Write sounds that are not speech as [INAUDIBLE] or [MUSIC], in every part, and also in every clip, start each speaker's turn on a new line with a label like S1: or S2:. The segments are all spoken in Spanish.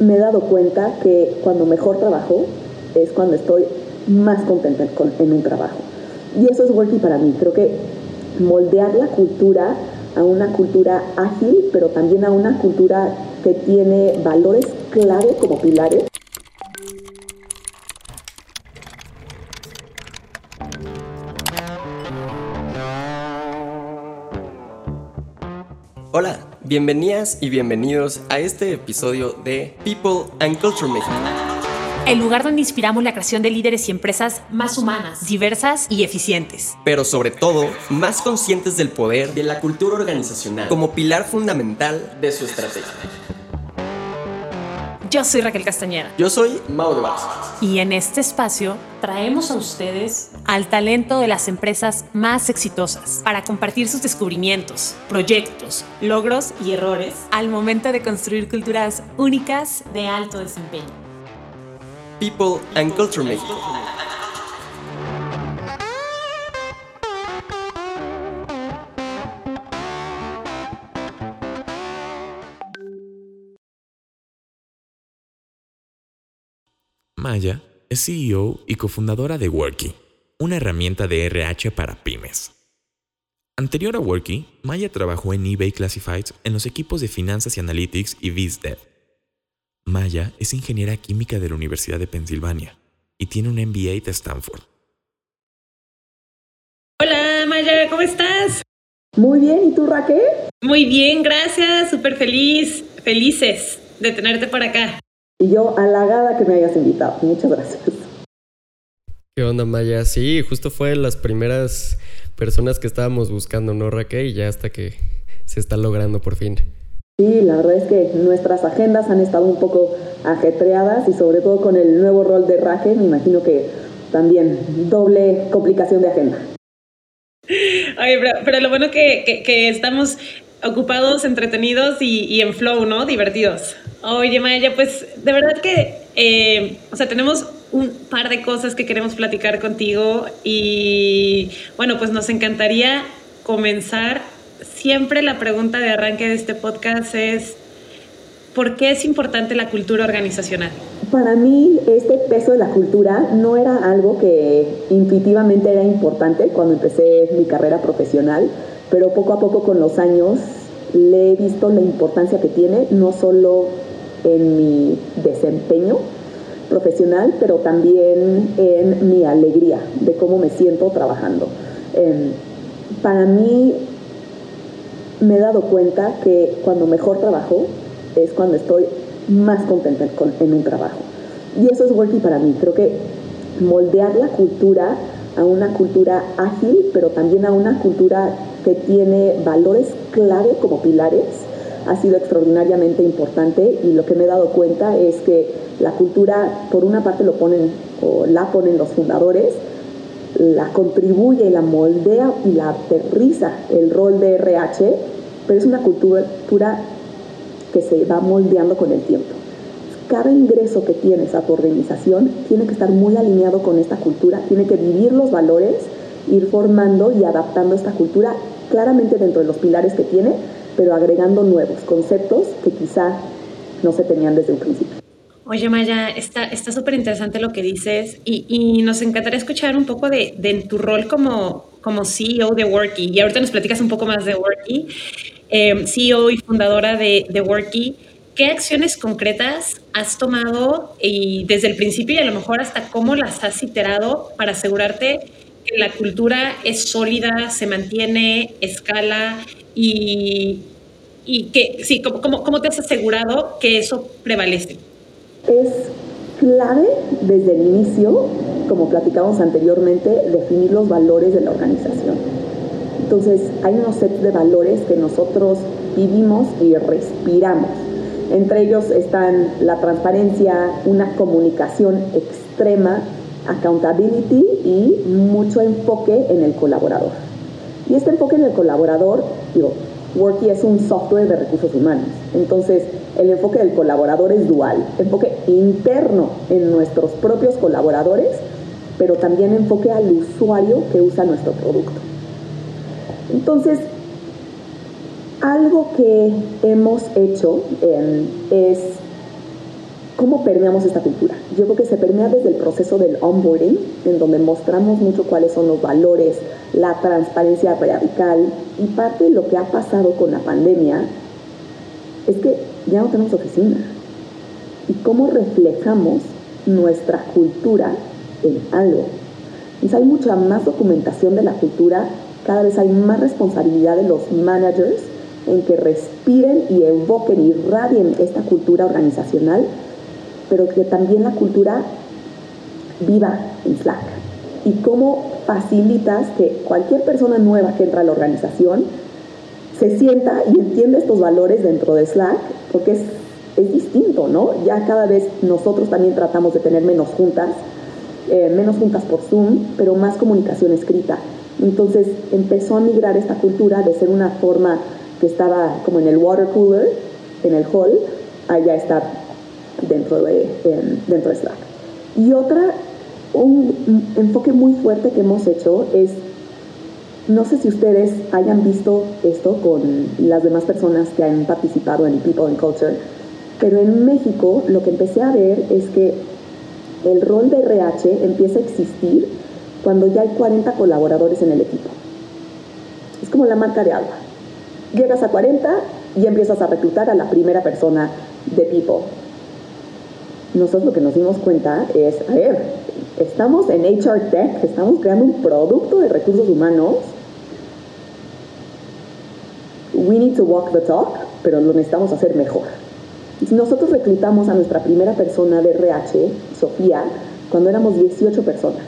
S1: me he dado cuenta que cuando mejor trabajo es cuando estoy más contenta en un trabajo. Y eso es working para mí. Creo que moldear la cultura a una cultura ágil, pero también a una cultura que tiene valores clave como pilares.
S2: Bienvenidas y bienvenidos a este episodio de People and Culture México.
S3: El lugar donde inspiramos la creación de líderes y empresas más humanas, diversas y eficientes.
S2: Pero sobre todo, más conscientes del poder de la cultura organizacional como pilar fundamental de su estrategia.
S3: Yo soy Raquel Castañeda.
S2: Yo soy Mau de Vázquez.
S3: Y en este espacio traemos a ustedes al talento de las empresas más exitosas para compartir sus descubrimientos, proyectos, logros y errores al momento de construir culturas únicas de alto desempeño.
S2: People and Culture México.
S4: Maya es CEO y cofundadora de Worky, una herramienta de RH para pymes. Anterior a Worky, Maya trabajó en eBay Classifieds en los equipos de Finanzas y Analytics y BizDev. Maya es ingeniera química de la Universidad de Pensilvania y tiene un MBA de Stanford.
S3: Hola Maya, ¿cómo estás?
S1: Muy bien, ¿y tú Raquel?
S3: Muy bien, gracias, súper feliz, felices de tenerte por acá.
S1: Y yo halagada que me hayas invitado. Muchas gracias.
S5: ¿Qué onda, Maya? Sí, justo fue las primeras personas que estábamos buscando, ¿no, Raquel? Y ya hasta que se está logrando por fin.
S1: Sí, la verdad es que nuestras agendas han estado un poco ajetreadas y sobre todo con el nuevo rol de Raquel, me imagino que también doble complicación de agenda.
S3: Oye, pero, lo bueno que, que, estamos ocupados, entretenidos y, en flow, ¿no? Divertidos. Oye, Maya, pues de verdad que, eh, o sea, tenemos un par de cosas que queremos platicar contigo y bueno, pues nos encantaría comenzar. Siempre la pregunta de arranque de este podcast es, ¿por qué es importante la cultura organizacional?
S1: Para mí este peso de la cultura no era algo que intuitivamente era importante cuando empecé mi carrera profesional, pero poco a poco con los años le he visto la importancia que tiene, no solo en mi desempeño profesional, pero también en mi alegría de cómo me siento trabajando. Em, para mí me he dado cuenta que cuando mejor trabajo es cuando estoy más contenta en un trabajo. Y eso es working para mí. Creo que moldear la cultura a una cultura ágil, pero también a una cultura que tiene valores clave como pilares, ha sido extraordinariamente importante y lo que me he dado cuenta es que la cultura, por una parte lo ponen o la ponen los fundadores, la contribuye y la moldea y la aterriza el rol de RH, pero es una cultura que se va moldeando con el tiempo. Cada ingreso que tienes a tu organización tiene que estar muy alineado con esta cultura, tiene que vivir los valores, ir formando y adaptando esta cultura claramente dentro de los pilares que tiene, pero agregando nuevos conceptos que quizá no se tenían desde un principio.
S3: Oye, Maya, está súper interesante lo que dices y, nos encantaría escuchar un poco de, tu rol como, como CEO de Worky. Y ahorita nos platicas un poco más de Worky, eh, CEO y fundadora de, de Worky. ¿Qué acciones concretas has tomado y desde el principio y a lo mejor hasta cómo las has iterado para asegurarte que la cultura es sólida, se mantiene, escala y, y que, sí, ¿cómo, ¿cómo, te has asegurado que eso prevalece?
S1: Es clave desde el inicio, como platicamos anteriormente, definir los valores de la organización. Entonces, hay unos sets de valores que nosotros vivimos y respiramos. Entre ellos están la transparencia, una comunicación extrema, accountability y mucho enfoque en el colaborador. Y este enfoque en el colaborador, digo, Worky es un software de recursos humanos. Entonces, el enfoque del colaborador es dual, enfoque interno en nuestros propios colaboradores, pero también enfoque al usuario que usa nuestro producto. Entonces, algo que hemos hecho em, es ¿cómo permeamos esta cultura? Yo creo que se permea desde el proceso del onboarding, en donde mostramos mucho cuáles son los valores, la transparencia radical y parte de lo que ha pasado con la pandemia es que ya no tenemos oficina. ¿Y cómo reflejamos nuestra cultura en algo? Entonces hay mucha más documentación de la cultura, cada vez hay más responsabilidad de los managers en que respiren y evoquen y radien esta cultura organizacional, pero que también la cultura viva en Slack. Y cómo facilitas que cualquier persona nueva que entra a la organización se sienta y entiende estos valores dentro de Slack, porque es, es distinto, ¿no? Ya cada vez nosotros también tratamos de tener menos juntas, eh, menos juntas por Zoom, pero más comunicación escrita. Entonces empezó a migrar esta cultura de ser una forma que estaba como en el water cooler, en el hall, a ya estar dentro de, dentro de Slack. Y otra, un enfoque muy fuerte que hemos hecho es, no sé si ustedes hayan visto esto con las demás personas que han participado en People and Culture, pero en México lo que empecé a ver es que el rol de RH empieza a existir cuando ya hay 40 colaboradores en el equipo. Es como la marca de agua llegas a 40 y empiezas a reclutar a la primera persona de People. Nosotros lo que nos dimos cuenta es, a ver, estamos en HR Tech, estamos creando un producto de recursos humanos. We need to walk the talk, pero lo necesitamos hacer mejor. Nosotros reclutamos a nuestra primera persona de RH, Sofía, cuando éramos 18 personas.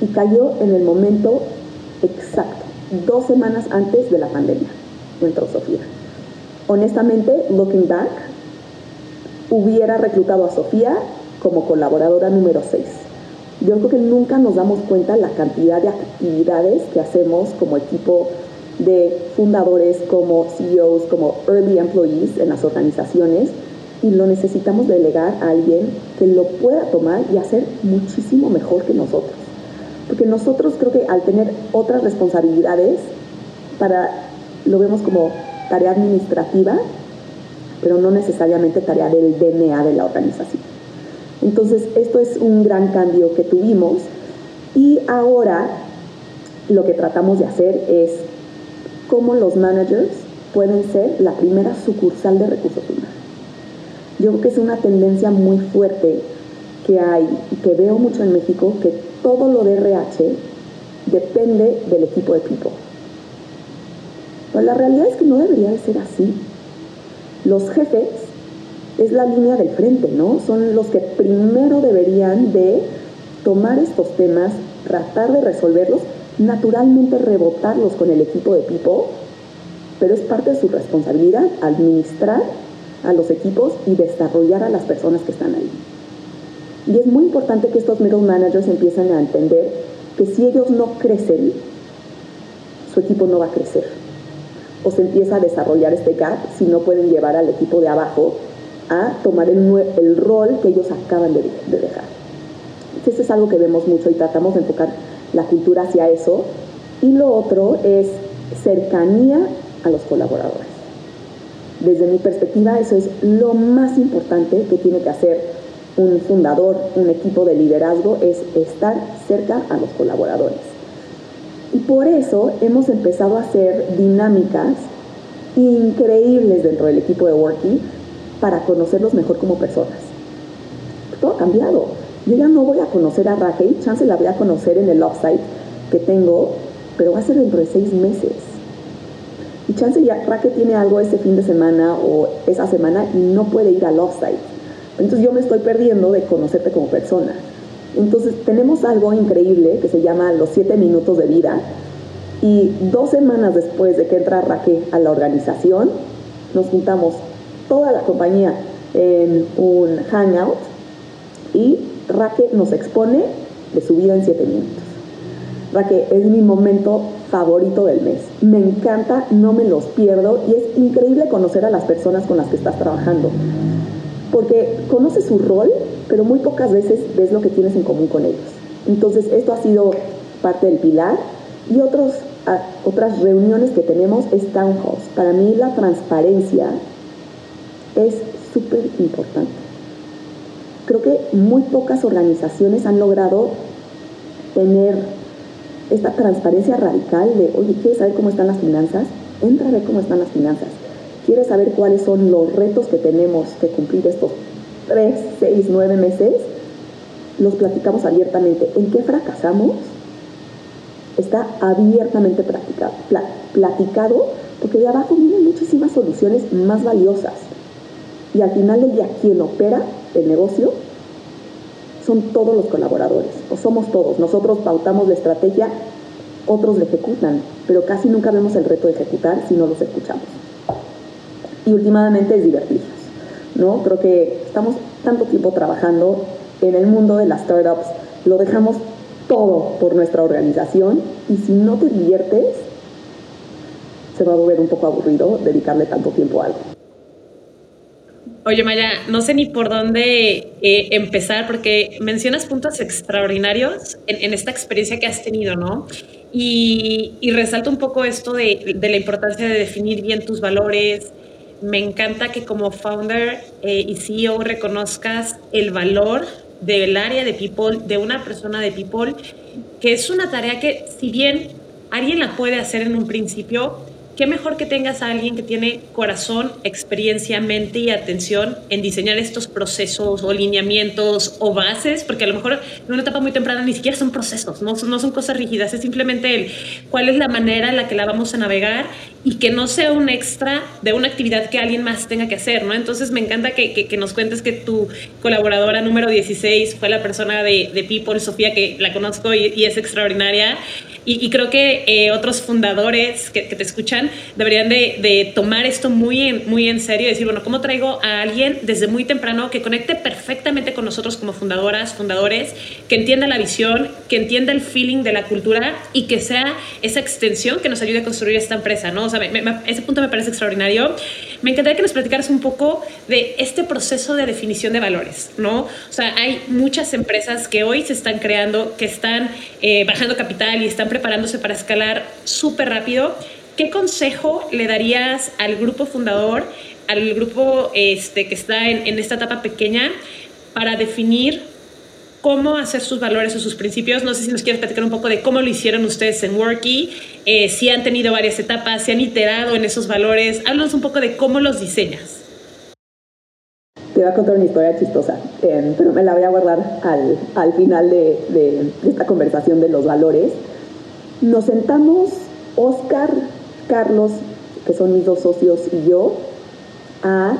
S1: Y cayó en el momento exacto dos semanas antes de la pandemia, entró Sofía. Honestamente, looking back, hubiera reclutado a Sofía como colaboradora número 6. Yo creo que nunca nos damos cuenta la cantidad de actividades que hacemos como equipo de fundadores, como CEOs, como early employees en las organizaciones y lo necesitamos delegar a alguien que lo pueda tomar y hacer muchísimo mejor que nosotros. Porque nosotros creo que al tener otras responsabilidades, para, lo vemos como tarea administrativa, pero no necesariamente tarea del DNA de la organización. Entonces, esto es un gran cambio que tuvimos y ahora lo que tratamos de hacer es cómo los managers pueden ser la primera sucursal de recursos humanos. Yo creo que es una tendencia muy fuerte que hay que veo mucho en México, que todo lo de RH depende del equipo de People. Pero la realidad es que no debería de ser así. Los jefes es la línea del frente, ¿no? Son los que primero deberían de tomar estos temas, tratar de resolverlos, naturalmente rebotarlos con el equipo de People, pero es parte de su responsabilidad administrar a los equipos y desarrollar a las personas que están ahí. Y es muy importante que estos middle managers empiecen a entender que si ellos no crecen, su equipo no va a crecer. O se empieza a desarrollar este gap si no pueden llevar al equipo de abajo a tomar el, rol que ellos acaban de, de dejar. Eso es algo que vemos mucho y tratamos de enfocar la cultura hacia eso. Y lo otro es cercanía a los colaboradores. Desde mi perspectiva, eso es lo más importante que tiene que hacer un fundador, un equipo de liderazgo, es estar cerca a los colaboradores. Y por eso hemos empezado a hacer dinámicas increíbles dentro del equipo de Worky para conocerlos mejor como personas. Todo ha cambiado. Yo ya no voy a conocer a Raquel, chance la voy a conocer en el offsite que tengo, pero va a ser dentro de seis meses. Y chance ya Raquel tiene algo ese fin de semana o esa semana y no puede ir al offsite entonces yo me estoy perdiendo de conocerte como persona. Entonces tenemos algo increíble que se llama los siete minutos de vida. Y dos semanas después de que entra Raquel a la organización, nos juntamos toda la compañía en un hangout y Raquel nos expone de su vida en siete minutos. Raquel es mi momento favorito del mes. Me encanta, no me los pierdo y es increíble conocer a las personas con las que estás trabajando porque conoces su rol, pero muy pocas veces ves lo que tienes en común con ellos. Entonces, esto ha sido parte del pilar. Y otros, otras reuniones que tenemos es town halls. Para mí la transparencia es súper importante. creo que muy pocas organizaciones han logrado tener esta transparencia radical de, oye, ¿quieres saber cómo están las finanzas? Entra a ver cómo están las finanzas. ¿Quieres saber cuáles son los retos que tenemos que cumplir estos tres, seis, nueve meses? Los platicamos abiertamente. ¿En qué fracasamos? Está abiertamente platicado, platicado porque de abajo vienen muchísimas soluciones más valiosas. Y al final del día, quien opera el negocio son todos los colaboradores, o somos todos. Nosotros pautamos la estrategia, otros la ejecutan, pero casi nunca vemos el reto de ejecutar si no los escuchamos. Y últimamente es divertirnos, ¿no? Creo que estamos tanto tiempo trabajando en el mundo de las startups, lo dejamos todo por nuestra organización y si no te diviertes, se va a volver un poco aburrido dedicarle tanto tiempo a algo.
S3: Oye, Maya, no sé ni por dónde eh, empezar porque mencionas puntos extraordinarios en, esta experiencia que has tenido, ¿no? Y, y resalto un poco esto de, la importancia de definir bien tus valores. Me encanta que como founder eh, y CEO reconozcas el valor del área de people, de una persona de people, que es una tarea que si bien alguien la puede hacer en un principio, qué mejor que tengas a alguien que tiene corazón, experiencia, mente y atención en diseñar estos procesos o lineamientos o bases, porque a lo mejor en una etapa muy temprana ni siquiera son procesos, no, no son cosas rígidas, es simplemente el cuál es la manera en la que la vamos a navegar y que no sea un extra de una actividad que alguien más tenga que hacer, ¿no? Entonces me encanta que, que, nos cuentes que tu colaboradora número 16 fue la persona de, de People, Sofía, que la conozco y, y es extraordinaria. Y, creo que eh, otros fundadores que, te escuchan deberían de, tomar esto muy en, muy en serio y decir, bueno, ¿cómo traigo a alguien desde muy temprano que conecte perfectamente con nosotros como fundadoras, fundadores, que entienda la visión, que entienda el feeling de la cultura y que sea esa extensión que nos ayude a construir esta empresa, ¿no? O ese punto me parece extraordinario. Me encantaría que nos platicaras un poco de este proceso de definición de valores, ¿no? O sea, hay muchas empresas que hoy se están creando, que están eh, bajando capital y están preparándose para escalar súper rápido. ¿Qué consejo le darías al grupo fundador, al grupo este, que está en, esta etapa pequeña, para definir cómo hacer sus valores o sus principios. No sé si nos quieres platicar un poco de cómo lo hicieron ustedes en Worky, eh, si han tenido varias etapas, si han iterado en esos valores. Háblanos un poco de cómo los diseñas.
S1: Te voy a contar una historia chistosa, eh, pero me la voy a guardar al, al final de, de, esta conversación de los valores. Nos sentamos, Oscar, Carlos, que son mis dos socios, y yo, a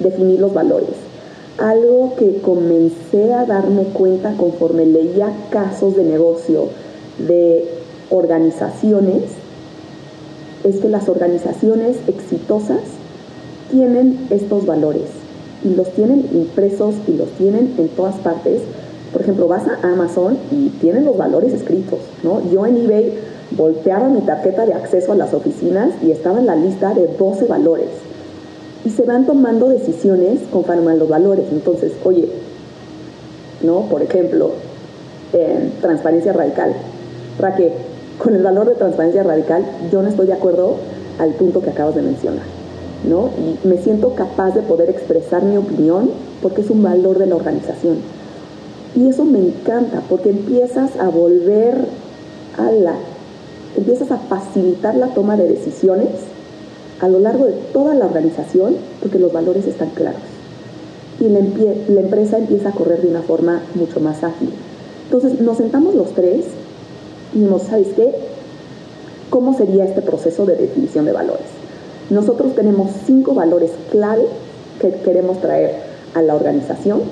S1: definir los valores algo que comencé a darme cuenta conforme leía casos de negocio de organizaciones es que las organizaciones exitosas tienen estos valores y los tienen impresos y los tienen en todas partes. Por ejemplo, vas a Amazon y tienen los valores escritos, ¿no? Yo en eBay volteaba mi tarjeta de acceso a las oficinas y estaba en la lista de 12 valores y se van tomando decisiones conforme a los valores. Entonces, oye, ¿no? Por ejemplo, transparencia radical. Raquel, con el valor de transparencia radical, yo no estoy de acuerdo al punto que acabas de mencionar, ¿no? Y me siento capaz de poder expresar mi opinión porque es un valor de la organización. Y eso me encanta porque empiezas a volver a la, empiezas a facilitar la toma de decisiones a lo largo de toda la organización porque los valores están claros. Y la, la empresa empieza a correr de una forma mucho más ágil. Entonces nos sentamos los tres y dijimos, ¿sabes qué? ¿Cómo sería este proceso de definición de valores? Nosotros tenemos cinco valores clave que queremos traer a la organización,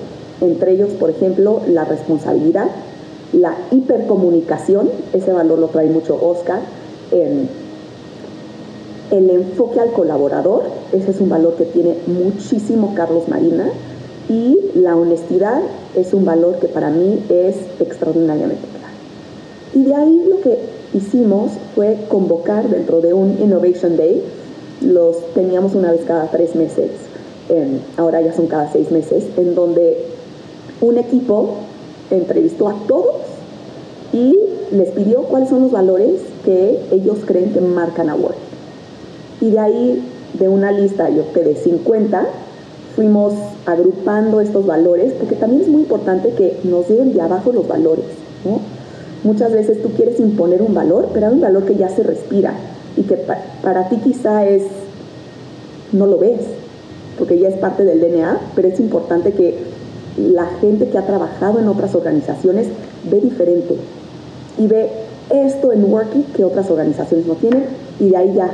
S1: entre ellos, por ejemplo, la responsabilidad, la hipercomunicación, ese valor lo trae mucho Oscar, el enfoque al colaborador, ese es un valor que tiene muchísimo Carlos Marina, y la honestidad es un valor que para mí es extraordinariamente claro. Y de ahí lo que hicimos fue convocar dentro de un Innovation Day, los teníamos una vez cada tres meses, ahora ya son cada seis meses, en donde un equipo entrevistó a todos y les pidió cuáles son los valores que ellos creen que marcan a Word. Y de ahí, de una lista, yo que de 50, fuimos agrupando estos valores, porque también es muy importante que nos lleguen de abajo los valores. Muchas veces tú quieres imponer un valor, pero hay un valor que ya se respira y que para ti quizá es, no lo ves, porque ya es parte del DNA, pero es importante que la gente que ha trabajado en otras organizaciones ve diferente y ve esto en Worky que otras organizaciones no tienen y de ahí ya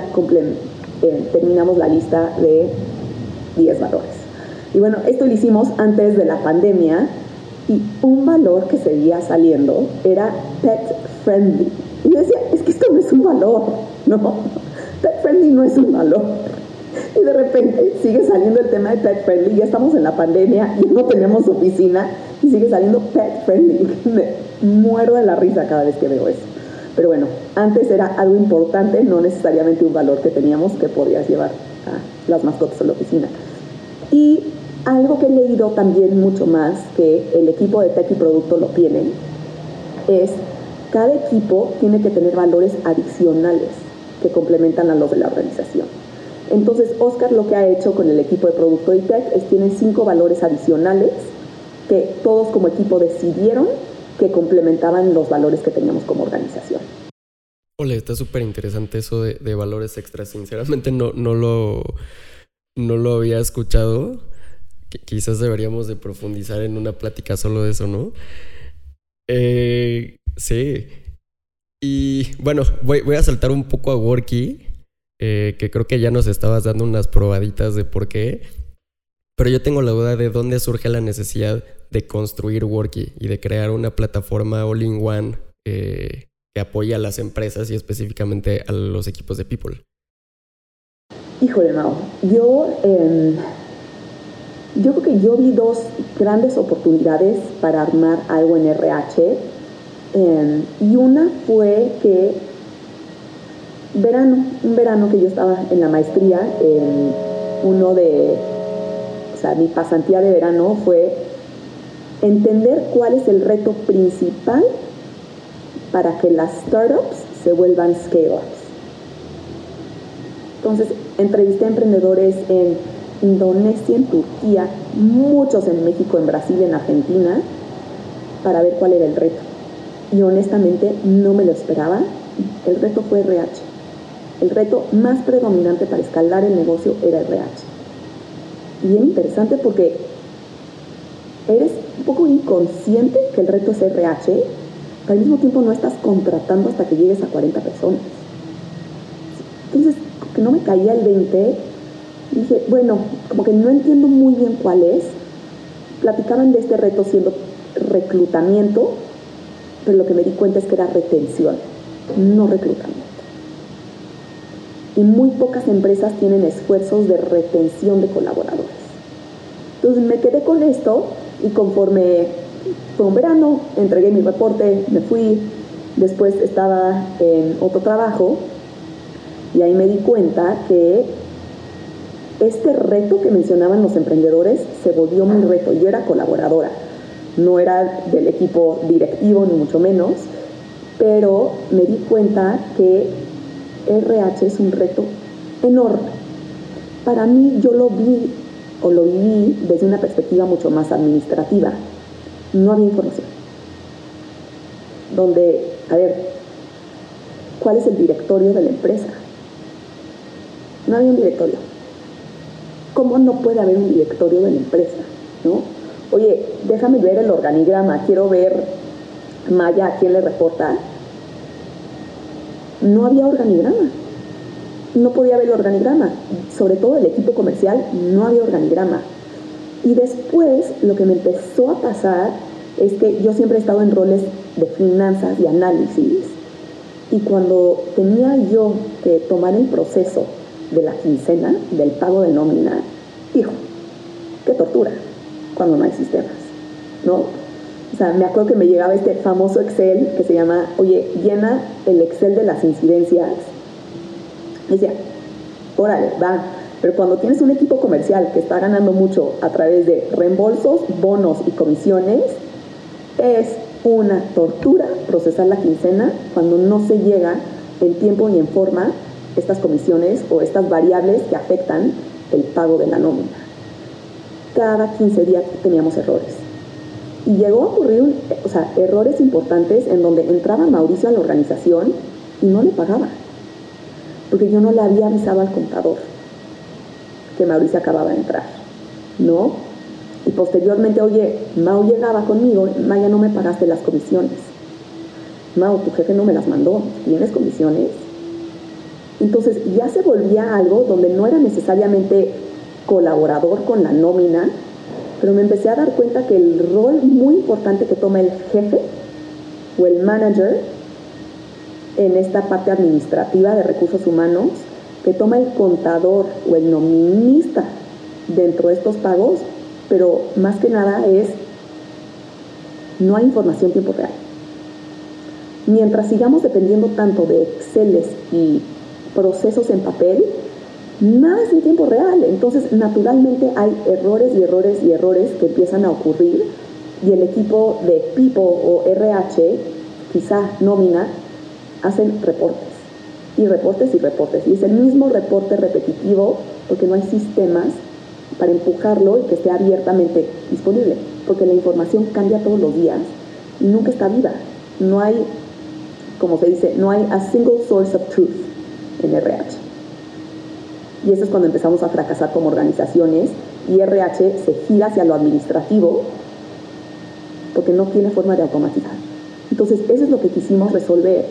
S1: eh, terminamos la lista de 10 valores. Y bueno, esto lo hicimos antes de la pandemia y un valor que seguía saliendo era pet friendly. Y yo decía, es que esto no es un valor, no, pet friendly no es un valor. Y de repente sigue saliendo el tema de pet friendly, ya estamos en la pandemia y no tenemos oficina y sigue saliendo pet friendly. [LAUGHS] Me muero de la risa cada vez que veo eso. Pero bueno, antes era algo importante, no necesariamente un valor que teníamos que podías llevar a las mascotas a la oficina. Y algo que he leído también mucho más que el equipo de tech y producto lo tienen es cada equipo tiene que tener valores adicionales que complementan a los de la organización. Entonces, Oscar lo que ha hecho con el equipo de producto y tech es tiene cinco valores adicionales que todos como equipo decidieron que complementaban los valores que teníamos como organización.
S5: Hola, está súper interesante eso de, valores extras. Sinceramente no, no, lo, no lo había escuchado. quizás deberíamos de profundizar en una plática solo de eso, ¿no? Eh, sí. Y bueno, voy, voy, a saltar un poco a Worky, eh, que creo que ya nos estabas dando unas probaditas de por qué. Pero yo tengo la duda de dónde surge la necesidad de construir Worky y de crear una plataforma all-in-one eh, que apoye a las empresas y específicamente a los equipos de People.
S1: Híjole, Mao, yo, em, yo creo que yo vi dos grandes oportunidades para armar algo en RH. Em, y una fue que verano, un verano que yo estaba en la maestría, en uno de mi pasantía de verano fue entender cuál es el reto principal para que las startups se vuelvan scale-ups. Entonces, entrevisté a emprendedores en Indonesia, en Turquía, muchos en México, en Brasil, en Argentina, para ver cuál era el reto. Y honestamente no me lo esperaba. El reto fue RH. El reto más predominante para escalar el negocio era RH bien interesante porque eres un poco inconsciente que el reto es RH, pero al mismo tiempo no estás contratando hasta que llegues a 40 personas. Entonces, que no me caía el 20, dije, bueno, como que no entiendo muy bien cuál es. Platicaban de este reto siendo reclutamiento, pero lo que me di cuenta es que era retención, no reclutamiento y muy pocas empresas tienen esfuerzos de retención de colaboradores. Entonces me quedé con esto y conforme fue un verano, entregué mi reporte, me fui, después estaba en otro trabajo y ahí me di cuenta que este reto que mencionaban los emprendedores se volvió mi reto. Yo era colaboradora, no era del equipo directivo ni mucho menos, pero me di cuenta que RH es un reto enorme. Para mí yo lo vi o lo viví desde una perspectiva mucho más administrativa. No había información. Donde, a ver, ¿cuál es el directorio de la empresa? No había un directorio. ¿Cómo no puede haber un directorio de la empresa? ¿No? Oye, déjame ver el organigrama, quiero ver Maya a quién le reporta no había organigrama. No podía haber organigrama. Sobre todo el equipo comercial no había organigrama. Y después lo que me empezó a pasar es que yo siempre he estado en roles de finanzas y análisis. Y cuando tenía yo que tomar el proceso de la quincena, del pago de nómina, hijo, qué tortura cuando no hay sistemas, ¿no? O sea, me acuerdo que me llegaba este famoso Excel que se llama, oye, llena el Excel de las incidencias. decía, órale, va. Pero cuando tienes un equipo comercial que está ganando mucho a través de reembolsos, bonos y comisiones, es una tortura procesar la quincena cuando no se llega en tiempo y en forma estas comisiones o estas variables que afectan el pago de la nómina. cada 15 días teníamos errores. Y llegó a ocurrir, o sea, errores importantes en donde entraba Mauricio a la organización y no le pagaba, porque yo no le había avisado al contador que Mauricio acababa de entrar, ¿no? Y posteriormente, oye, Mau llegaba conmigo, Maya, no me pagaste las comisiones. Mau, tu jefe no me las mandó, ¿tienes comisiones? Entonces ya se volvía algo donde no era necesariamente colaborador con la nómina, pero me empecé a dar cuenta que el rol muy importante que toma el jefe o el manager en esta parte administrativa de recursos humanos, que toma el contador o el nominista dentro de estos pagos, pero más que nada es, no hay información tiempo real. Mientras sigamos dependiendo tanto de Exceles y procesos en papel, nada es en tiempo real. Entonces, naturalmente hay errores y errores y errores que empiezan a ocurrir y el equipo de People o RH, quizá nómina, hacen reportes y reportes y reportes. Y es el mismo reporte repetitivo porque no hay sistemas para empujarlo y que esté abiertamente disponible. Porque la información cambia todos los días y nunca está viva. No hay, como se dice, no hay a single source of truth en RH. Y eso es cuando empezamos a fracasar como organizaciones y RH se gira hacia lo administrativo porque no tiene forma de automatizar. Entonces, eso es lo que quisimos resolver.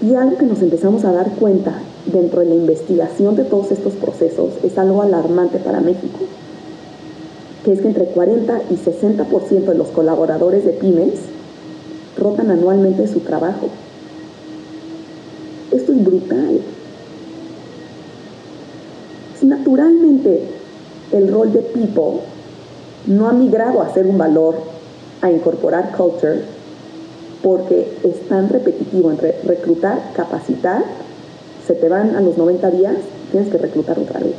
S1: Y algo que nos empezamos a dar cuenta dentro de la investigación de todos estos procesos es algo alarmante para México, que es que entre 40 y 60% de los colaboradores de pymes rotan anualmente su trabajo. Esto es brutal. Naturalmente, el rol de people no ha migrado a ser un valor, a incorporar culture, porque es tan repetitivo entre reclutar, capacitar, se te van a los 90 días, tienes que reclutar otra vez.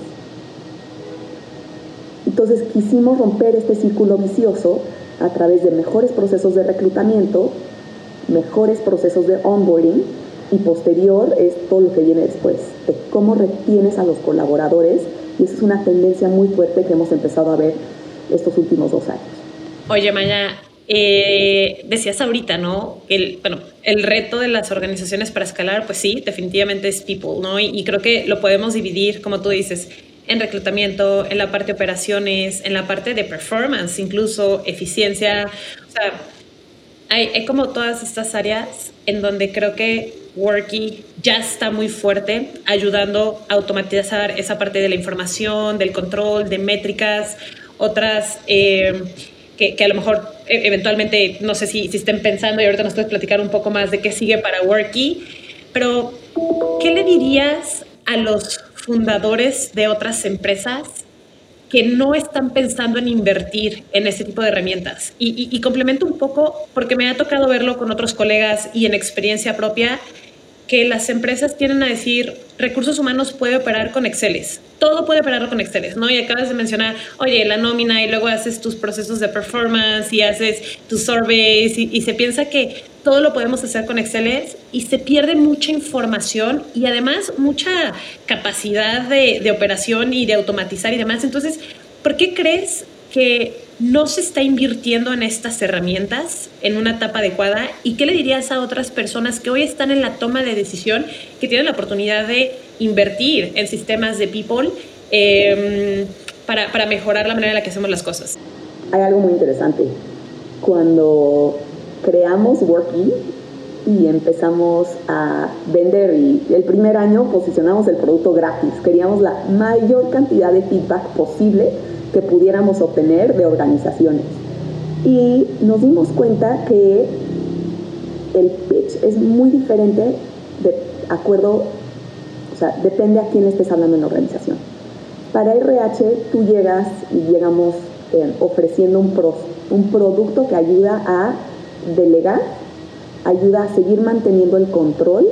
S1: Entonces quisimos romper este círculo vicioso a través de mejores procesos de reclutamiento, mejores procesos de onboarding y posterior es todo lo que viene después, de cómo retienes a los colaboradores y esa es una tendencia muy fuerte que hemos empezado a ver estos últimos dos años.
S3: Oye, Maya, eh, decías ahorita, ¿no? El, bueno, el reto de las organizaciones para escalar, pues sí, definitivamente es people, ¿no? Y, creo que lo podemos dividir, como tú dices, en reclutamiento, en la parte de operaciones, en la parte de performance, incluso eficiencia. O sea, hay, hay como todas estas áreas en donde creo que Worky ya está muy fuerte, ayudando a automatizar esa parte de la información, del control, de métricas, otras eh, que, a lo mejor e, eventualmente, no sé si, si estén pensando y ahorita nos puedes platicar un poco más de qué sigue para Worky, pero ¿qué le dirías a los fundadores de otras empresas que no están pensando en invertir en ese tipo de herramientas. Y, y, complemento un poco porque me ha tocado verlo con otros colegas y en experiencia propia, que las empresas tienen a decir, recursos humanos puede operar con Exceles. Todo puede operar con Exceles, ¿no? Y acabas de mencionar, oye, la nómina y luego haces tus procesos de performance y haces tus surveys y, se piensa que todo lo podemos hacer con Exceles y se pierde mucha información y además mucha capacidad de, de operación y de automatizar y demás. Entonces, ¿por qué crees que no se está invirtiendo en estas herramientas en una etapa adecuada? ¿Y qué le dirías a otras personas que hoy están en la toma de decisión, que tienen la oportunidad de invertir en sistemas de people em, para, para mejorar la manera en la que hacemos las cosas?
S1: Hay algo muy interesante. Cuando creamos Working y empezamos a vender y el primer año posicionamos el producto gratis. Queríamos la mayor cantidad de feedback posible que pudiéramos obtener de organizaciones. Y nos dimos cuenta que el pitch es muy diferente de acuerdo, o sea, depende a quién estés hablando en la organización. Para RH tú llegas y llegamos eh, ofreciendo un, un producto que ayuda a delegar, ayuda a seguir manteniendo el control,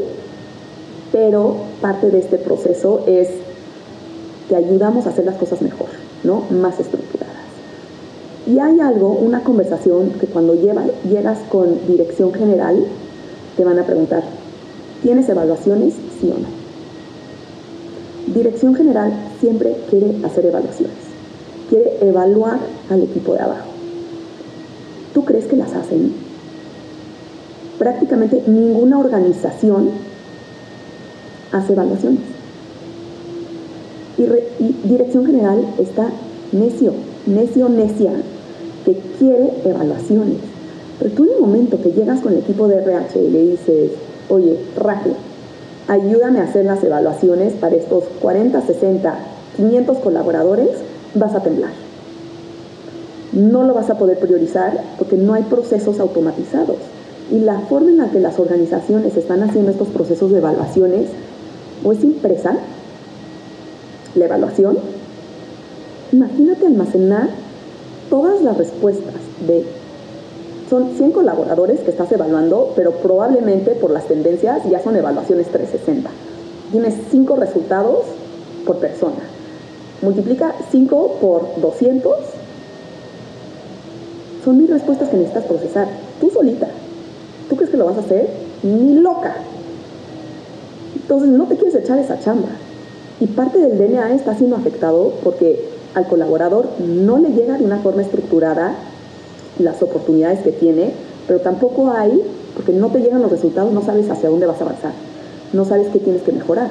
S1: pero parte de este proceso es que ayudamos a hacer las cosas mejor. ¿No? más estructuradas. Y hay algo, una conversación que cuando llegas con dirección general, te van a preguntar, ¿tienes evaluaciones? Sí o no. Dirección general siempre quiere hacer evaluaciones. quiere evaluar al equipo de abajo. ¿Tú crees que las hacen? Prácticamente ninguna organización hace evaluaciones. Y, Dirección General está necio, necio, necia, que quiere evaluaciones. Pero tú en el momento que llegas con el equipo de RH y le dices, oye, Raje, ayúdame a hacer las evaluaciones para estos 40, 60, 500 colaboradores, vas a temblar. No lo vas a poder priorizar porque no hay procesos automatizados. Y la forma en la que las organizaciones están haciendo estos procesos de evaluaciones o es impresa, la evaluación, imagínate almacenar todas las respuestas de... Son 100 colaboradores que estás evaluando, pero probablemente por las tendencias ya son evaluaciones 360. Tienes 5 resultados por persona. Multiplica 5 por 200. Son mil respuestas que necesitas procesar. Tú solita. ¿Tú crees que lo vas a hacer? Ni loca. Entonces no te quieres echar esa chamba. Y parte del DNA está siendo afectado porque al colaborador no le llega de una forma estructurada las oportunidades que tiene, pero tampoco hay, porque no te llegan los resultados, no sabes hacia dónde vas a avanzar, no sabes qué tienes que mejorar.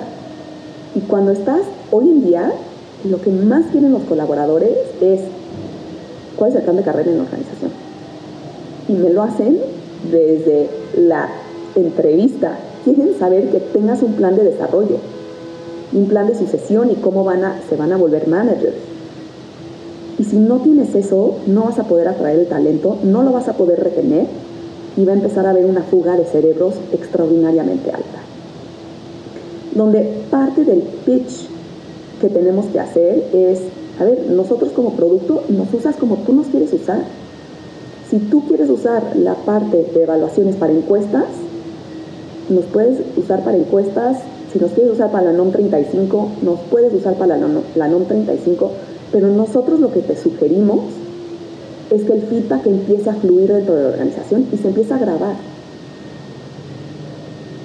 S1: Y cuando estás hoy en día, lo que más quieren los colaboradores es cuál es el plan de carrera en la organización. Y me lo hacen desde la entrevista quieren saber que tengas un plan de desarrollo, un plan de sucesión y cómo van a, se van a volver managers. Y si no tienes eso, no vas a poder atraer el talento, no lo vas a poder retener y va a empezar a haber una fuga de cerebros extraordinariamente alta. Donde parte del pitch que tenemos que hacer es, a ver, nosotros como producto nos usas como tú nos quieres usar. Si tú quieres usar la parte de evaluaciones para encuestas, nos puedes usar para encuestas, si nos quieres usar para la NOM 35, nos puedes usar para la, NOM 35, pero nosotros lo que te sugerimos es que el feedback empiece a fluir dentro de la organización y se empieza a grabar.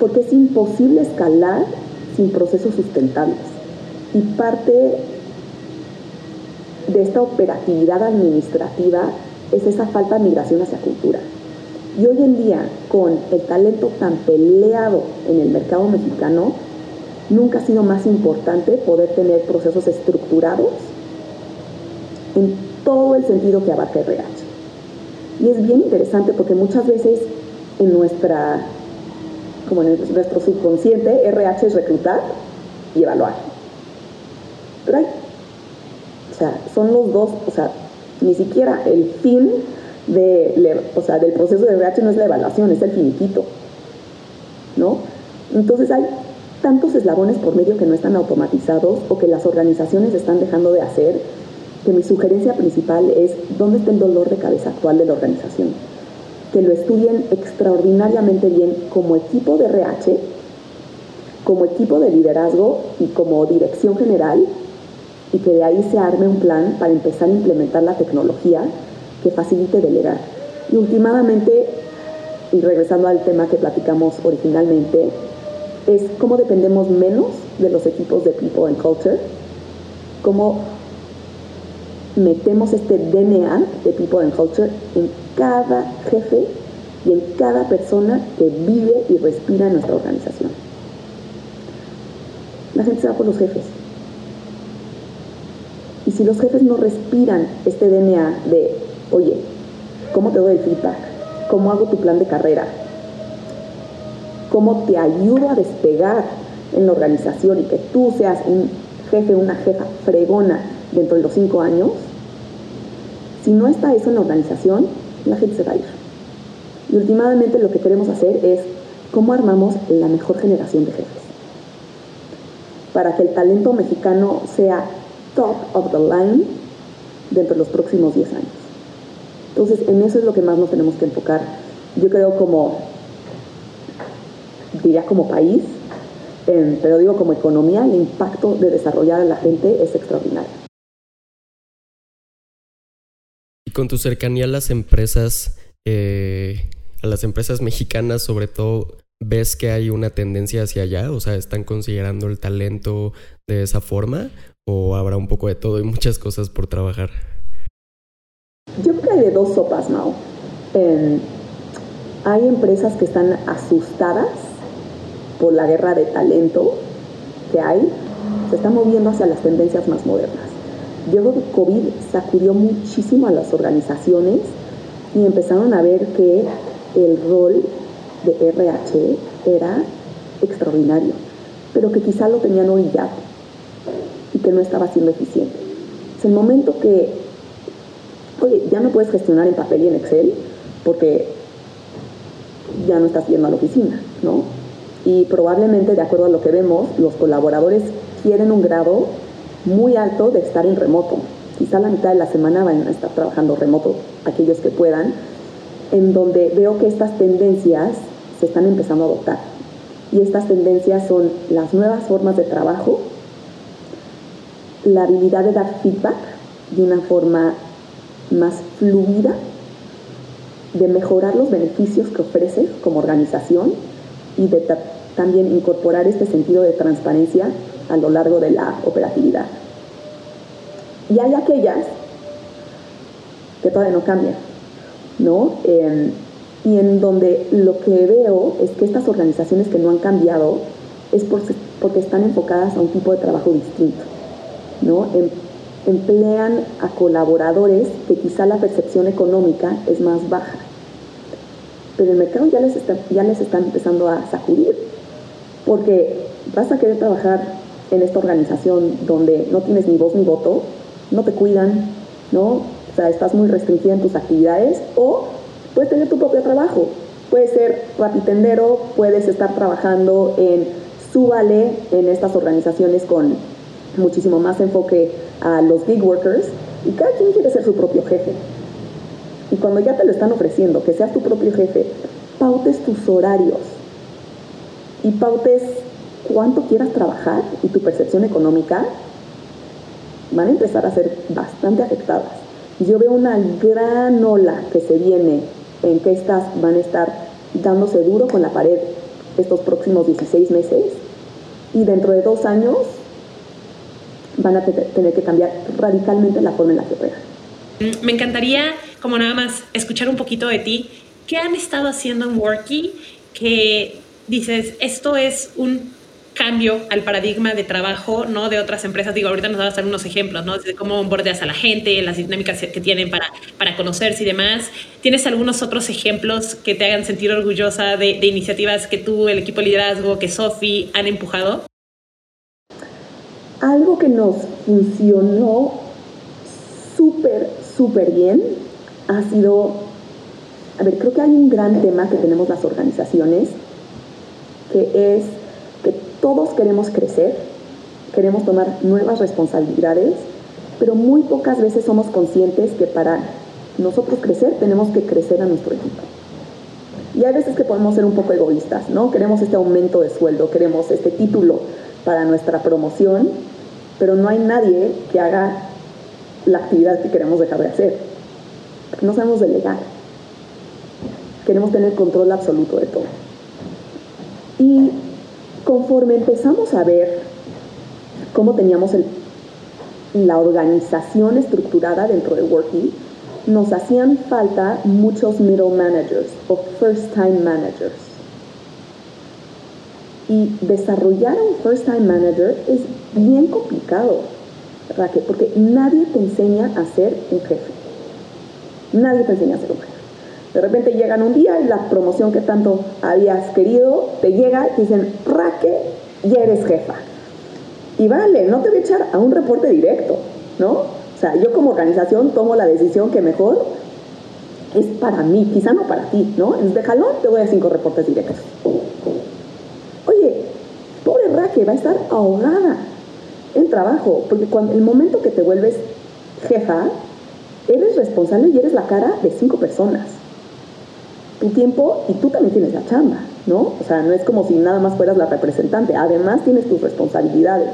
S1: Porque es imposible escalar sin procesos sustentables. Y parte de esta operatividad administrativa es esa falta de migración hacia cultura. Y hoy en día, con el talento tan peleado en el mercado mexicano, nunca ha sido más importante poder tener procesos estructurados en todo el sentido que abarca RH. Y es bien interesante porque muchas veces en nuestra, como en nuestro subconsciente, RH es reclutar y evaluar. Pero o sea, son los dos, o sea, ni siquiera el fin de, o sea, del proceso de RH no es la evaluación, es el finiquito. ¿No? Entonces hay tantos eslabones por medio que no están automatizados o que las organizaciones están dejando de hacer, que mi sugerencia principal es dónde está el dolor de cabeza actual de la organización. Que lo estudien extraordinariamente bien como equipo de RH, como equipo de liderazgo y como dirección general, y que de ahí se arme un plan para empezar a implementar la tecnología que facilite delegar. Y últimamente, y regresando al tema que platicamos originalmente, es cómo dependemos menos de los equipos de People and Culture, cómo metemos este DNA de People and Culture en cada jefe y en cada persona que vive y respira en nuestra organización. La gente se va por los jefes. Y si los jefes no respiran este DNA de oye, ¿cómo te doy el feedback? ¿Cómo hago tu plan de carrera? ¿Cómo te ayudo a despegar en la organización y que tú seas un jefe, una jefa fregona dentro de los cinco años? Si no está eso en la organización, la gente se va a ir. Y últimamente lo que queremos hacer es cómo armamos la mejor generación de jefes. Para que el talento mexicano sea top of the line dentro de los próximos 10 años. Entonces, en eso es lo que más nos tenemos que enfocar. Yo creo como, diría como país, pero digo como economía, el impacto de desarrollar a la gente es extraordinario.
S5: Y con tu cercanía a las empresas, eh, a las empresas mexicanas sobre todo, ¿ves que hay una tendencia hacia allá? O sea, ¿están considerando el talento de esa forma? ¿O habrá un poco de todo y muchas cosas por trabajar?
S1: Yo creo que hay de dos sopas, Mao. hay empresas que están asustadas por la guerra de talento que hay, se están moviendo hacia las tendencias más modernas. Yo creo que COVID sacudió muchísimo a las organizaciones y empezaron a ver que el rol de RH era extraordinario, pero que quizá lo tenían orillado y que no estaba siendo eficiente. Es el momento que, oye, ya no puedes gestionar en papel y en Excel porque ya no estás yendo a la oficina, ¿no? Y probablemente, de acuerdo a lo que vemos, los colaboradores quieren un grado muy alto de estar en remoto. Quizá la mitad de la semana van a estar trabajando remoto, aquellos que puedan, en donde veo que estas tendencias se están empezando a adoptar. Y estas tendencias son las nuevas formas de trabajo, la habilidad de dar feedback de una forma más fluida, de mejorar los beneficios que ofrece como organización y de también incorporar este sentido de transparencia a lo largo de la operatividad. Y hay aquellas que todavía no cambian, ¿no? Em, y en donde lo que veo es que estas organizaciones que no han cambiado es porque están enfocadas a un tipo de trabajo distinto, ¿no? Em, emplean a colaboradores que quizá la percepción económica es más baja, pero el mercado ya les está, ya les está empezando a sacudir, porque vas a querer trabajar en esta organización donde no tienes ni voz ni voto, no te cuidan, ¿no? O sea, estás muy restringida en tus actividades o puedes tener tu propio trabajo. Puedes ser rapitendero, puedes estar trabajando en Súbale, en estas organizaciones con muchísimo más enfoque a los gig workers y cada quien quiere ser su propio jefe. Y cuando ya te lo están ofreciendo, que seas tu propio jefe, pautes tus horarios y pautes cuánto quieras trabajar y tu percepción económica, van a empezar a ser bastante afectadas. Yo veo una gran ola que se viene en que estas van a estar dándose duro con la pared estos próximos 16 meses y dentro de dos años van a tener que cambiar radicalmente la forma en la que operan.
S3: Me encantaría, como nada más, escuchar un poquito de ti. ¿Qué han estado haciendo en Worky que dices, esto es un cambio al paradigma de trabajo, ¿no? De otras empresas. Digo, ahorita nos vas a dar unos ejemplos, ¿no? De cómo bordeas a la gente, las dinámicas que tienen para, para conocerse y demás. ¿Tienes algunos otros ejemplos que te hagan sentir orgullosa de, iniciativas que tú, el equipo de liderazgo, que Sofi han empujado?
S1: Algo que nos funcionó súper, súper bien ha sido, a ver, creo que hay un gran tema que tenemos las organizaciones, que es todos queremos crecer, queremos tomar nuevas responsabilidades, pero muy pocas veces somos conscientes que para nosotros crecer tenemos que crecer a nuestro equipo. Y hay veces que podemos ser un poco egoístas, ¿no? Queremos este aumento de sueldo, queremos este título para nuestra promoción, pero no hay nadie que haga la actividad que queremos dejar de hacer. No sabemos delegar. Queremos tener control absoluto de todo. Y conforme empezamos a ver cómo teníamos la organización estructurada dentro de Working, nos hacían falta muchos middle managers o first time managers. Y desarrollar un first time manager es bien complicado, Raquel, porque nadie te enseña a ser un jefe. Nadie te enseña a ser jefe. De repente llegan un día y la promoción que tanto habías querido te llega y dicen, Raque, ya eres jefa. Y vale, no te voy a echar a un reporte directo, ¿no? O sea, yo como organización tomo la decisión que mejor es para mí, quizá no para ti, ¿no? Es de jalón te voy a cinco reportes directos. Oye, pobre Raque, va a estar ahogada en trabajo, porque cuando el momento que te vuelves jefa, eres responsable y eres la cara de cinco personas tu tiempo y tú también tienes la chamba, ¿no? O sea, no es como si nada más fueras la representante, además tienes tus responsabilidades.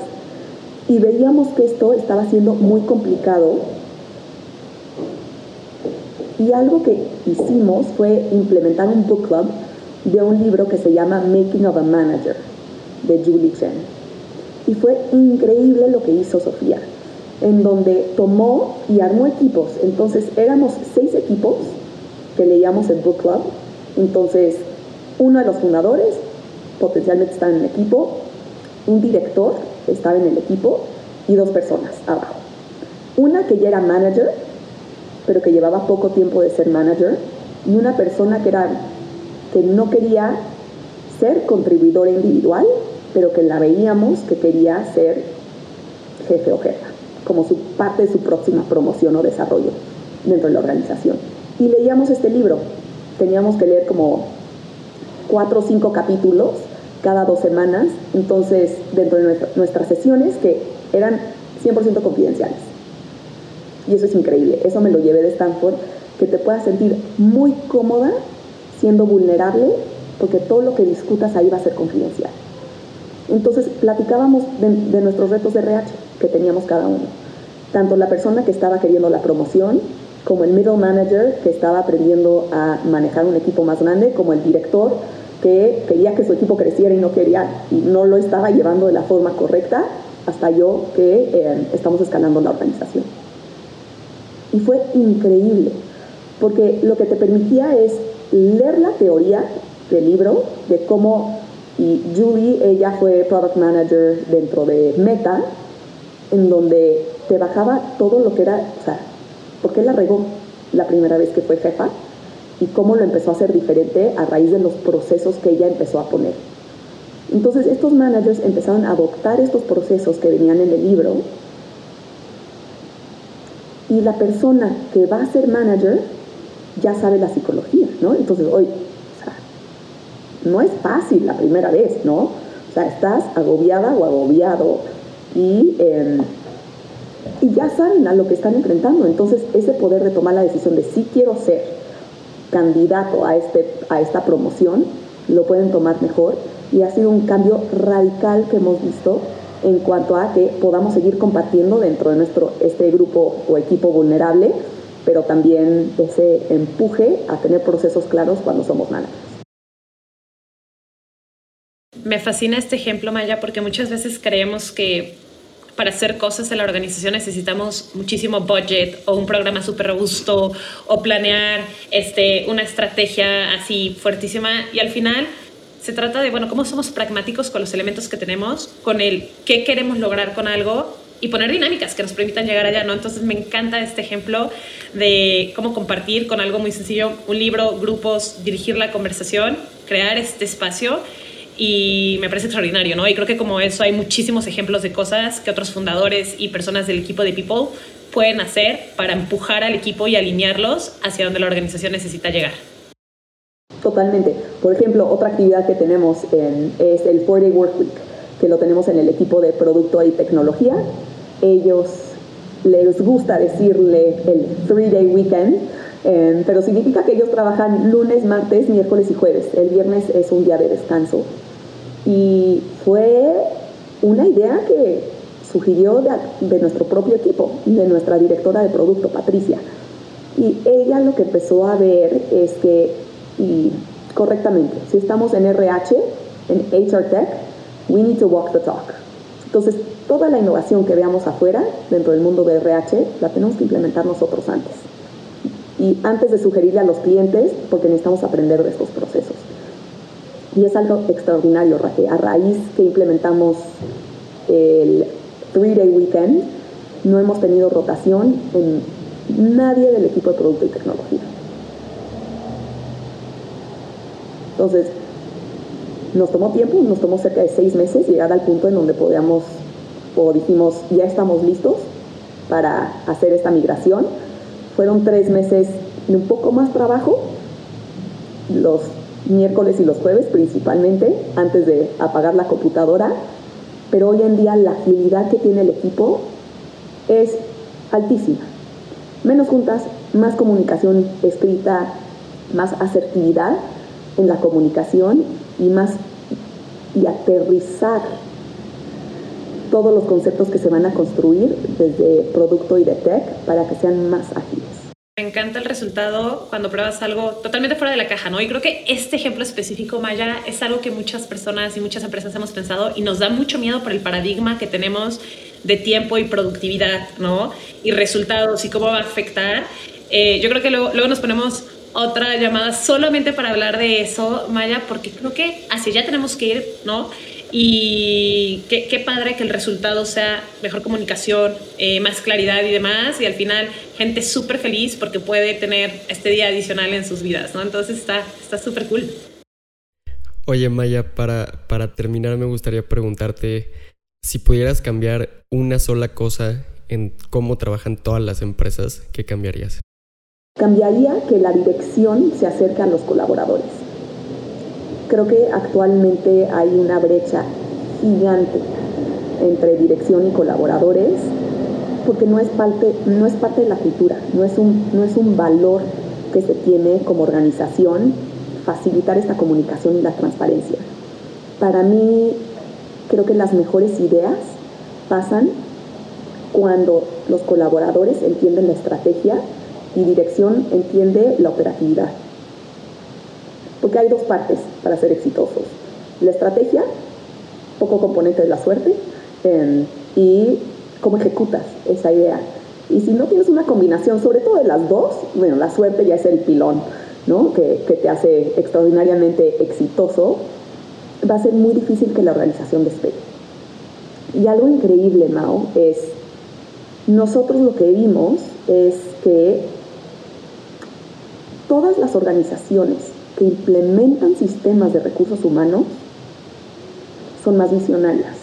S1: Y veíamos que esto estaba siendo muy complicado y algo que hicimos fue implementar un book club de un libro que se llama Making of a Manager de Julie Chen. Y fue increíble lo que hizo Sofía, en donde tomó y armó equipos. Entonces éramos seis equipos que leíamos en Book Club. Entonces, uno de los fundadores potencialmente estaba en el equipo, un director estaba en el equipo y dos personas abajo. Una que ya era manager, pero que llevaba poco tiempo de ser manager, y una persona que, era, que no quería ser contribuidora individual, pero que la veíamos que quería ser jefe o jefa, como su parte de su próxima promoción o desarrollo dentro de la organización. Y leíamos este libro. Teníamos que leer como cuatro o cinco capítulos cada dos semanas, entonces dentro de nuestras sesiones que eran 100% confidenciales. Y eso es increíble, eso me lo llevé de Stanford, que te puedas sentir muy cómoda siendo vulnerable, porque todo lo que discutas ahí va a ser confidencial. Entonces platicábamos de, nuestros retos de RH que teníamos cada uno. Tanto la persona que estaba queriendo la promoción, como el middle manager que estaba aprendiendo a manejar un equipo más grande, como el director que quería que su equipo creciera y no quería y no lo estaba llevando de la forma correcta, hasta yo que eh, estamos escalando la organización. Y fue increíble, porque lo que te permitía es leer la teoría del libro de cómo y Julie, ella fue product manager dentro de Meta, en donde te bajaba todo lo que era, o sea, por qué la regó la primera vez que fue jefa y cómo lo empezó a hacer diferente a raíz de los procesos que ella empezó a poner. Entonces estos managers empezaron a adoptar estos procesos que venían en el libro y la persona que va a ser manager ya sabe la psicología, ¿no? Entonces hoy no es fácil la primera vez, ¿no? O sea, estás agobiada o agobiado y, em, y ya saben a lo que están enfrentando. Entonces, ese poder de tomar la decisión de si quiero ser candidato a, este, a esta promoción, lo pueden tomar mejor. Y ha sido un cambio radical que hemos visto en cuanto a que podamos seguir compartiendo dentro de nuestro este grupo o equipo vulnerable, pero también ese empuje a tener procesos claros cuando somos managers
S3: me fascina este ejemplo, Maya, porque muchas veces creemos que para hacer cosas en la organización necesitamos muchísimo budget o un programa súper robusto o planear este, una estrategia así fuertísima y al final se trata de, bueno, cómo somos pragmáticos con los elementos que tenemos, con el qué queremos lograr con algo y poner dinámicas que nos permitan llegar allá, ¿no? Entonces me encanta este ejemplo de cómo compartir con algo muy sencillo, un libro, grupos, dirigir la conversación, crear este espacio y me parece extraordinario, ¿no? Y creo que como eso hay muchísimos ejemplos de cosas que otros fundadores y personas del equipo de People pueden hacer para empujar al equipo y alinearlos hacia donde la organización necesita llegar.
S1: Totalmente. Por ejemplo, otra actividad que tenemos es el 4-Day Work Week, que lo tenemos en el equipo de producto y tecnología. Ellos les gusta decirle el 3-Day Weekend, eh, pero significa que ellos trabajan lunes, martes, miércoles y jueves. El viernes es un día de descanso. Y fue una idea que sugirió de, nuestro propio equipo, de nuestra directora de producto, Patricia. Y ella lo que empezó a ver es que, y correctamente, si estamos en RH, en HR Tech, we need to walk the talk. Entonces, toda la innovación que veamos afuera, dentro del mundo de RH, la tenemos que implementar nosotros antes. Y antes de sugerirle a los clientes, porque necesitamos aprender de estos procesos. Y es algo extraordinario. A raíz que implementamos el Three Day Weekend, no hemos tenido rotación en nadie del equipo de producto y tecnología. Entonces, nos tomó tiempo, nos tomó cerca de seis meses llegar al punto en donde podíamos, o dijimos, ya estamos listos para hacer esta migración. Fueron tres meses de un poco más trabajo. Los miércoles y los jueves principalmente, antes de apagar la computadora, pero hoy en día la agilidad que tiene el equipo es altísima. Menos juntas, más comunicación escrita, más asertividad en la comunicación y más y aterrizar todos los conceptos que se van a construir desde producto y de tech para que sean más ágiles.
S3: Me encanta el resultado cuando pruebas algo totalmente fuera de la caja, ¿no? Y creo que este ejemplo específico, Maya, es algo que muchas personas y muchas empresas hemos pensado y nos da mucho miedo por el paradigma que tenemos de tiempo y productividad, ¿no? Y resultados y cómo va a afectar. Eh, yo creo que luego, luego nos ponemos otra llamada solamente para hablar de eso, Maya, porque creo que así ya tenemos que ir, ¿no? Y qué, qué, padre que el resultado sea mejor comunicación, eh, más claridad y demás. Y al final, gente súper feliz porque puede tener este día adicional en sus vidas, ¿no? Entonces está súper cool.
S5: Oye, Maya, para, para terminar, me gustaría preguntarte si pudieras cambiar una sola cosa en cómo trabajan todas las empresas, ¿qué cambiarías?
S1: Cambiaría que la dirección se acerque a los colaboradores Creo que actualmente hay una brecha gigante entre dirección y colaboradores porque no es parte, no es parte de la cultura, no es, un, no es un valor que se tiene como organización facilitar esta comunicación y la transparencia. Para mí, creo que las mejores ideas pasan cuando los colaboradores entienden la estrategia y dirección entiende la operatividad. Porque hay dos partes para ser exitosos. La estrategia, poco componente de la suerte, em, y cómo ejecutas esa idea. Y si no tienes una combinación, sobre todo de las dos, bueno, la suerte ya es el pilón, ¿no? Que, te hace extraordinariamente exitoso, va a ser muy difícil que la organización despegue. Y algo increíble, Mao, es, nosotros lo que vimos es que todas las organizaciones que implementan sistemas de recursos humanos son más visionarias,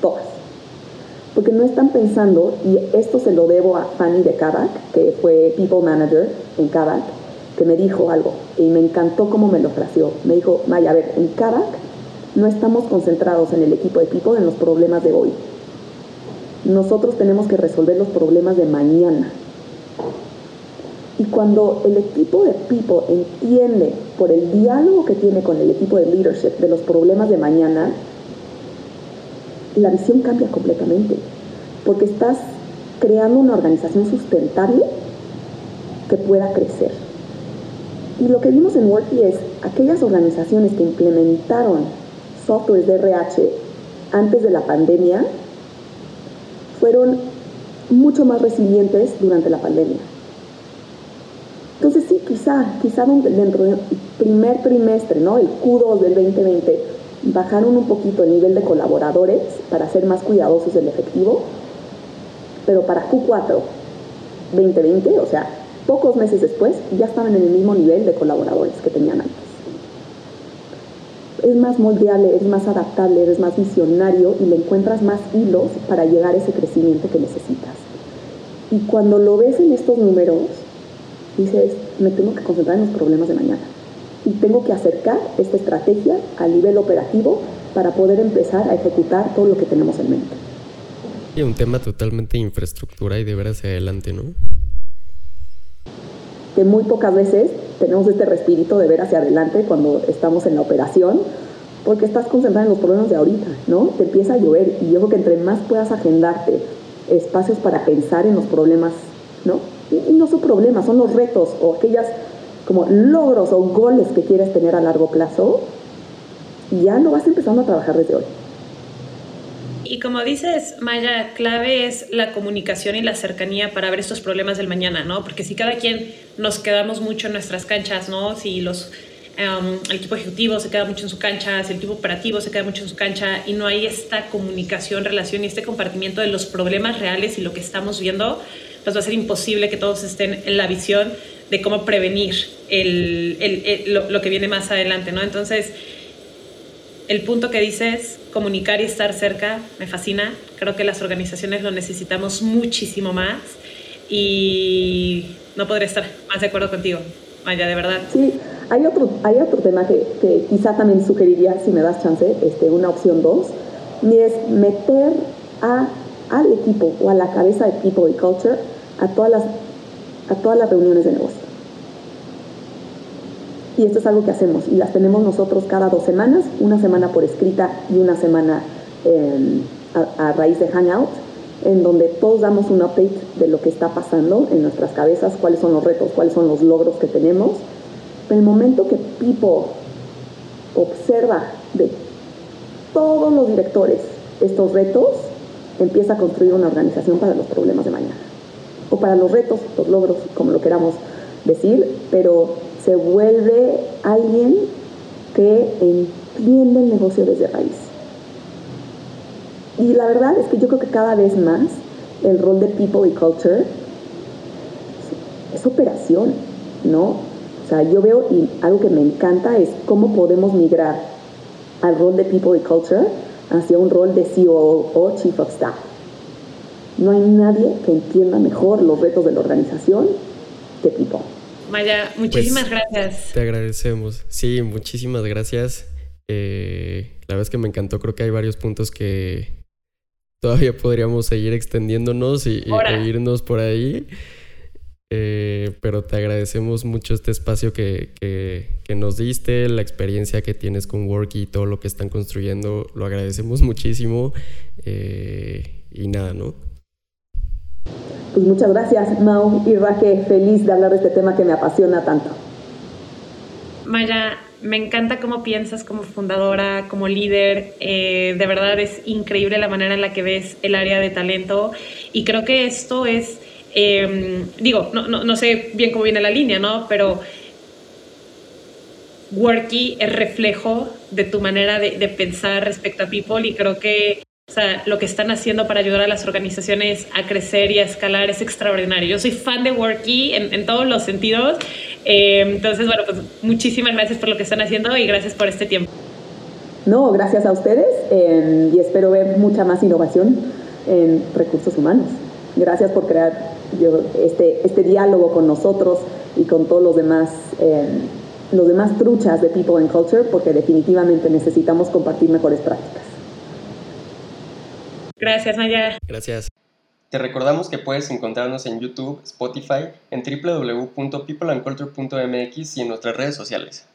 S1: todas. Porque no están pensando, y esto se lo debo a Fanny de Kavak, que fue People Manager en Kavak, que me dijo algo y me encantó cómo me lo fraseó. Me dijo, Maya, a ver, en Kavak no estamos concentrados en el equipo de People en los problemas de hoy. Nosotros tenemos que resolver los problemas de mañana. Y cuando el equipo de people entiende por el diálogo que tiene con el equipo de leadership de los problemas de mañana, la visión cambia completamente. Porque estás creando una organización sustentable que pueda crecer. Y lo que vimos en Worky es aquellas organizaciones que implementaron softwares de RH antes de la pandemia fueron mucho más resilientes durante la pandemia quizá, quizá dentro del primer trimestre, ¿no? El Q2 del 2020, bajaron un poquito el nivel de colaboradores para ser más cuidadosos del efectivo, pero para Q4 2020, o sea, pocos meses después, ya estaban en el mismo nivel de colaboradores que tenían antes. Es más moldeable, es más adaptable, eres más visionario y le encuentras más hilos para llegar a ese crecimiento que necesitas. Y cuando lo ves en estos números, dices, me tengo que concentrar en los problemas de mañana. Y tengo que acercar esta estrategia a nivel operativo para poder empezar a ejecutar todo lo que tenemos en mente.
S5: Y un tema totalmente de infraestructura y de ver hacia adelante, ¿no?
S1: Que muy pocas veces tenemos este respirito de ver hacia adelante cuando estamos en la operación, porque estás concentrado en los problemas de ahorita, ¿no? Te empieza a llover y yo creo que entre más puedas agendarte espacios para pensar en los problemas, ¿no? No son problemas, son los retos o aquellas como logros o goles que quieres tener a largo plazo, ya lo vas empezando a trabajar desde hoy.
S3: Y como dices, Maya, clave es la comunicación y la cercanía para ver estos problemas del mañana, ¿no? Porque si cada quien nos quedamos mucho en nuestras canchas, ¿no? Si los, um, el equipo ejecutivo se queda mucho en su cancha, el equipo operativo se queda mucho en su cancha y no hay esta comunicación, relación y este compartimiento de los problemas reales y lo que estamos viendo, pues va a ser imposible que todos estén en la visión de cómo prevenir lo, que viene más adelante, ¿no? Entonces, el punto que dices, comunicar y estar cerca, me fascina. Creo que las organizaciones lo necesitamos muchísimo más y no podré estar más de acuerdo contigo, Maya, de verdad.
S1: Sí, hay otro, hay otro tema que, que quizá también sugeriría, si me das chance, este, una opción dos, y es meter a al equipo o a la cabeza de People y Culture a todas las, a todas las reuniones de negocio. Y esto es algo que hacemos y las tenemos nosotros cada dos semanas, una semana por escrita y una semana a, raíz de Hangout. en donde todos damos un update de lo que está pasando en nuestras cabezas, cuáles son los retos, cuáles son los logros que tenemos. Pero el momento que Pipo observa de todos los directores estos retos, empieza a construir una organización para los problemas de mañana. O para los retos, los logros, como lo queramos decir, pero se vuelve alguien que entiende el negocio desde raíz. Y la verdad es que yo creo que cada vez más el rol de people y culture es, operación, ¿no? O sea, yo veo y algo que me encanta es cómo podemos migrar al rol de people y culture hacia un rol de CEO o Chief of Staff. No hay nadie que entienda mejor los retos de la organización que People.
S3: Maya, muchísimas pues, gracias.
S5: Te agradecemos. Sí, muchísimas gracias. Eh, la verdad es que me encantó. Creo que hay varios puntos que todavía podríamos seguir extendiéndonos y, y irnos por ahí. Eh, pero te agradecemos mucho este espacio que, que, nos diste, la experiencia que tienes con Worky y todo lo que están construyendo. Lo agradecemos muchísimo. Eh, y nada, ¿no?
S1: Pues muchas gracias, Mau y Raque. Feliz de hablar de este tema que me apasiona tanto.
S3: Maya, me encanta cómo piensas como fundadora, como líder. Eh, de verdad es increíble la manera en la que ves el área de talento. Y creo que esto es Em, digo, no, no, no, sé bien cómo viene la línea, ¿no? Pero Worky es reflejo de tu manera de, de, pensar respecto a People y creo que o sea, lo que están haciendo para ayudar a las organizaciones a crecer y a escalar es extraordinario. Yo soy fan de Worky en, en todos los sentidos. Em, entonces, bueno, pues muchísimas gracias por lo que están haciendo y gracias por este tiempo.
S1: No, gracias a ustedes em, y espero ver mucha más innovación en recursos humanos. Gracias por crear yo, este, este diálogo con nosotros y con todos los demás, eh, los demás truchas de People and Culture, porque definitivamente necesitamos compartir mejores prácticas.
S3: Gracias, Maya.
S5: Gracias.
S2: Te recordamos que puedes encontrarnos en YouTube, Spotify, en www.peopleandculture.mx y en nuestras redes sociales.